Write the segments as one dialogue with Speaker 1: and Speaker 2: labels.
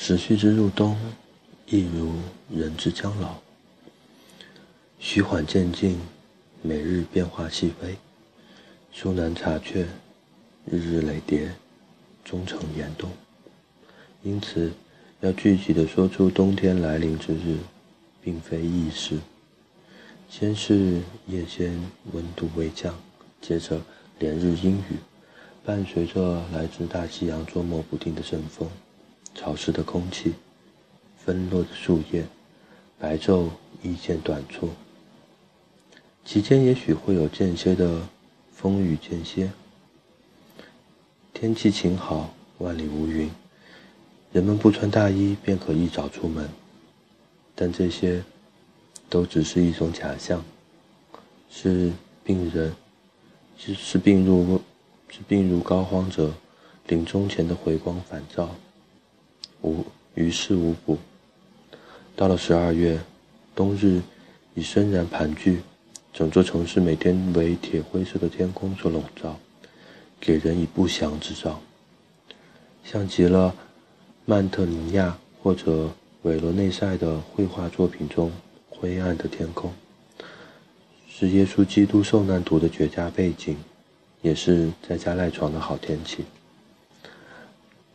Speaker 1: 时序之入冬，亦如人之将老。徐缓渐进，每日变化细微，殊难察觉。日日累叠，终成严冬。因此，要具体的说出冬天来临之日，并非易事。先是夜间温度微降，接着连日阴雨，伴随着来自大西洋捉摸不定的阵风。潮湿的空气，纷落的树叶，白昼一见短促，其间也许会有间歇的风雨间歇。天气晴好，万里无云，人们不穿大衣便可一早出门，但这些都只是一种假象，是病人，是病入是病入膏肓者临终前的回光返照。无于事无补。到了十二月，冬日已深然盘踞，整座城市每天为铁灰色的天空所笼罩，给人以不祥之兆，像极了曼特尼亚或者韦罗内塞的绘画作品中灰暗的天空，是耶稣基督受难图的绝佳背景，也是在家赖床的好天气。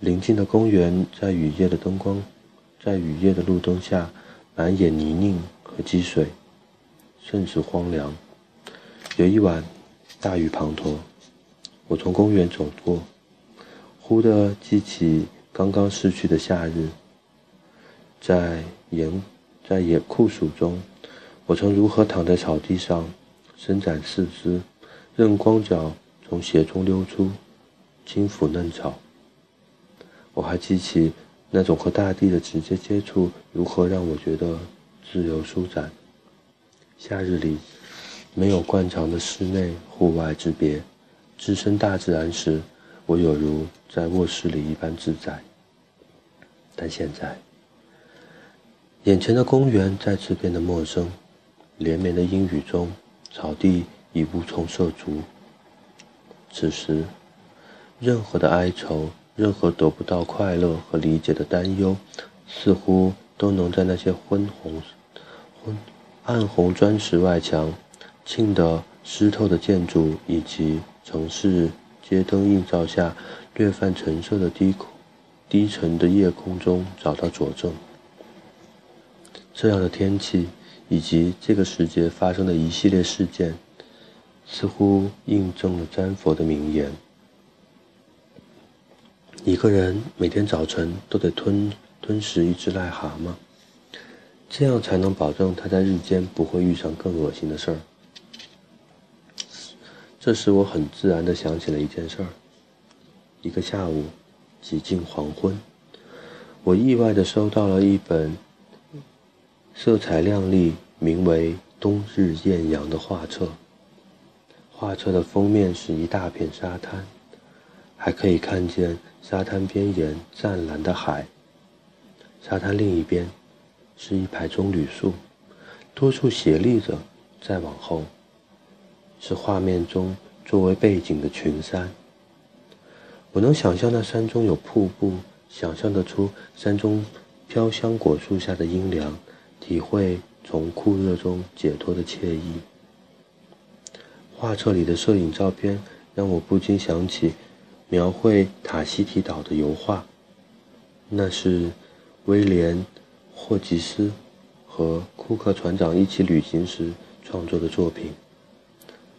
Speaker 1: 临近的公园在雨夜的灯光，在雨夜的路灯下，满眼泥泞和积水，甚是荒凉。有一晚，大雨滂沱，我从公园走过，忽地记起刚刚逝去的夏日。在严在野酷暑中，我曾如何躺在草地上，伸展四肢，任光脚从鞋中溜出，轻抚嫩草。我还记起那种和大地的直接接触，如何让我觉得自由舒展。夏日里，没有惯常的室内户外之别，置身大自然时，我有如在卧室里一般自在。但现在，眼前的公园再次变得陌生，连绵的阴雨中，草地已无从涉足。此时，任何的哀愁。任何得不到快乐和理解的担忧，似乎都能在那些昏红、昏暗红砖石外墙、沁得湿透的建筑以及城市街灯映照下略泛橙色的低空、低沉的夜空中找到佐证。这样的天气以及这个时节发生的一系列事件，似乎印证了詹佛的名言。一个人每天早晨都得吞吞食一只癞蛤蟆，这样才能保证他在日间不会遇上更恶心的事儿。这时，我很自然地想起了一件事儿。一个下午，几近黄昏，我意外地收到了一本色彩亮丽、名为《冬日艳阳》的画册。画册的封面是一大片沙滩，还可以看见。沙滩边沿湛蓝的海，沙滩另一边是一排棕榈树，多处斜立着。再往后，是画面中作为背景的群山。我能想象那山中有瀑布，想象得出山中飘香果树下的阴凉，体会从酷热中解脱的惬意。画册里的摄影照片让我不禁想起。描绘塔希提岛的油画，那是威廉·霍吉斯和库克船长一起旅行时创作的作品。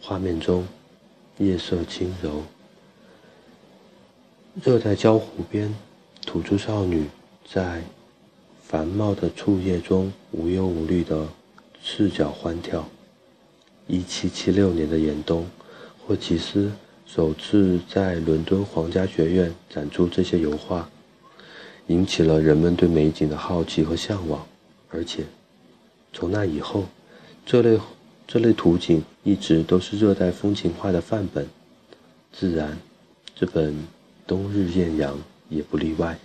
Speaker 1: 画面中，夜色轻柔，热带礁湖边，土著少女在繁茂的树叶中无忧无虑地赤脚欢跳。一七七六年的严冬，霍奇斯。首次在伦敦皇家学院展出这些油画，引起了人们对美景的好奇和向往。而且，从那以后，这类这类图景一直都是热带风情画的范本。自然，这本《冬日艳阳》也不例外。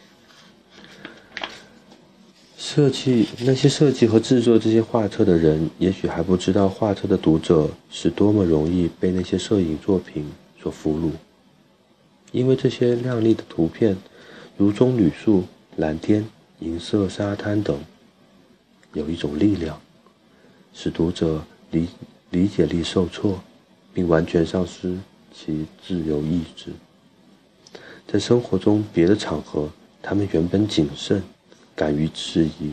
Speaker 1: 设计那些设计和制作这些画册的人，也许还不知道画册的读者是多么容易被那些摄影作品。所俘虏，因为这些亮丽的图片，如棕榈树、蓝天、银色沙滩等，有一种力量，使读者理理解力受挫，并完全丧失其自由意志。在生活中别的场合，他们原本谨慎，敢于质疑，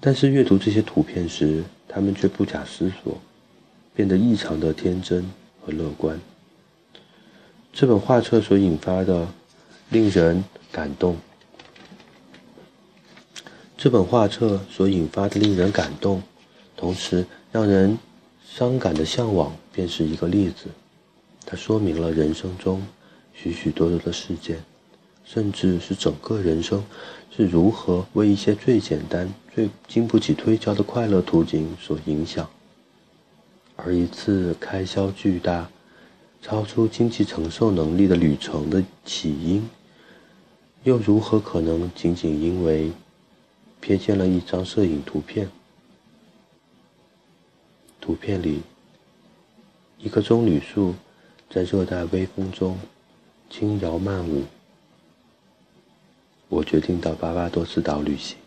Speaker 1: 但是阅读这些图片时，他们却不假思索，变得异常的天真和乐观。这本画册所引发的令人感动，这本画册所引发的令人感动，同时让人伤感的向往，便是一个例子。它说明了人生中许许多多的事件，甚至是整个人生是如何为一些最简单、最经不起推敲的快乐图景所影响，而一次开销巨大。超出经济承受能力的旅程的起因，又如何可能仅仅因为瞥见了一张摄影图片？图片里，一棵棕榈树在热带微风中轻摇慢舞。我决定到巴巴多斯岛旅行。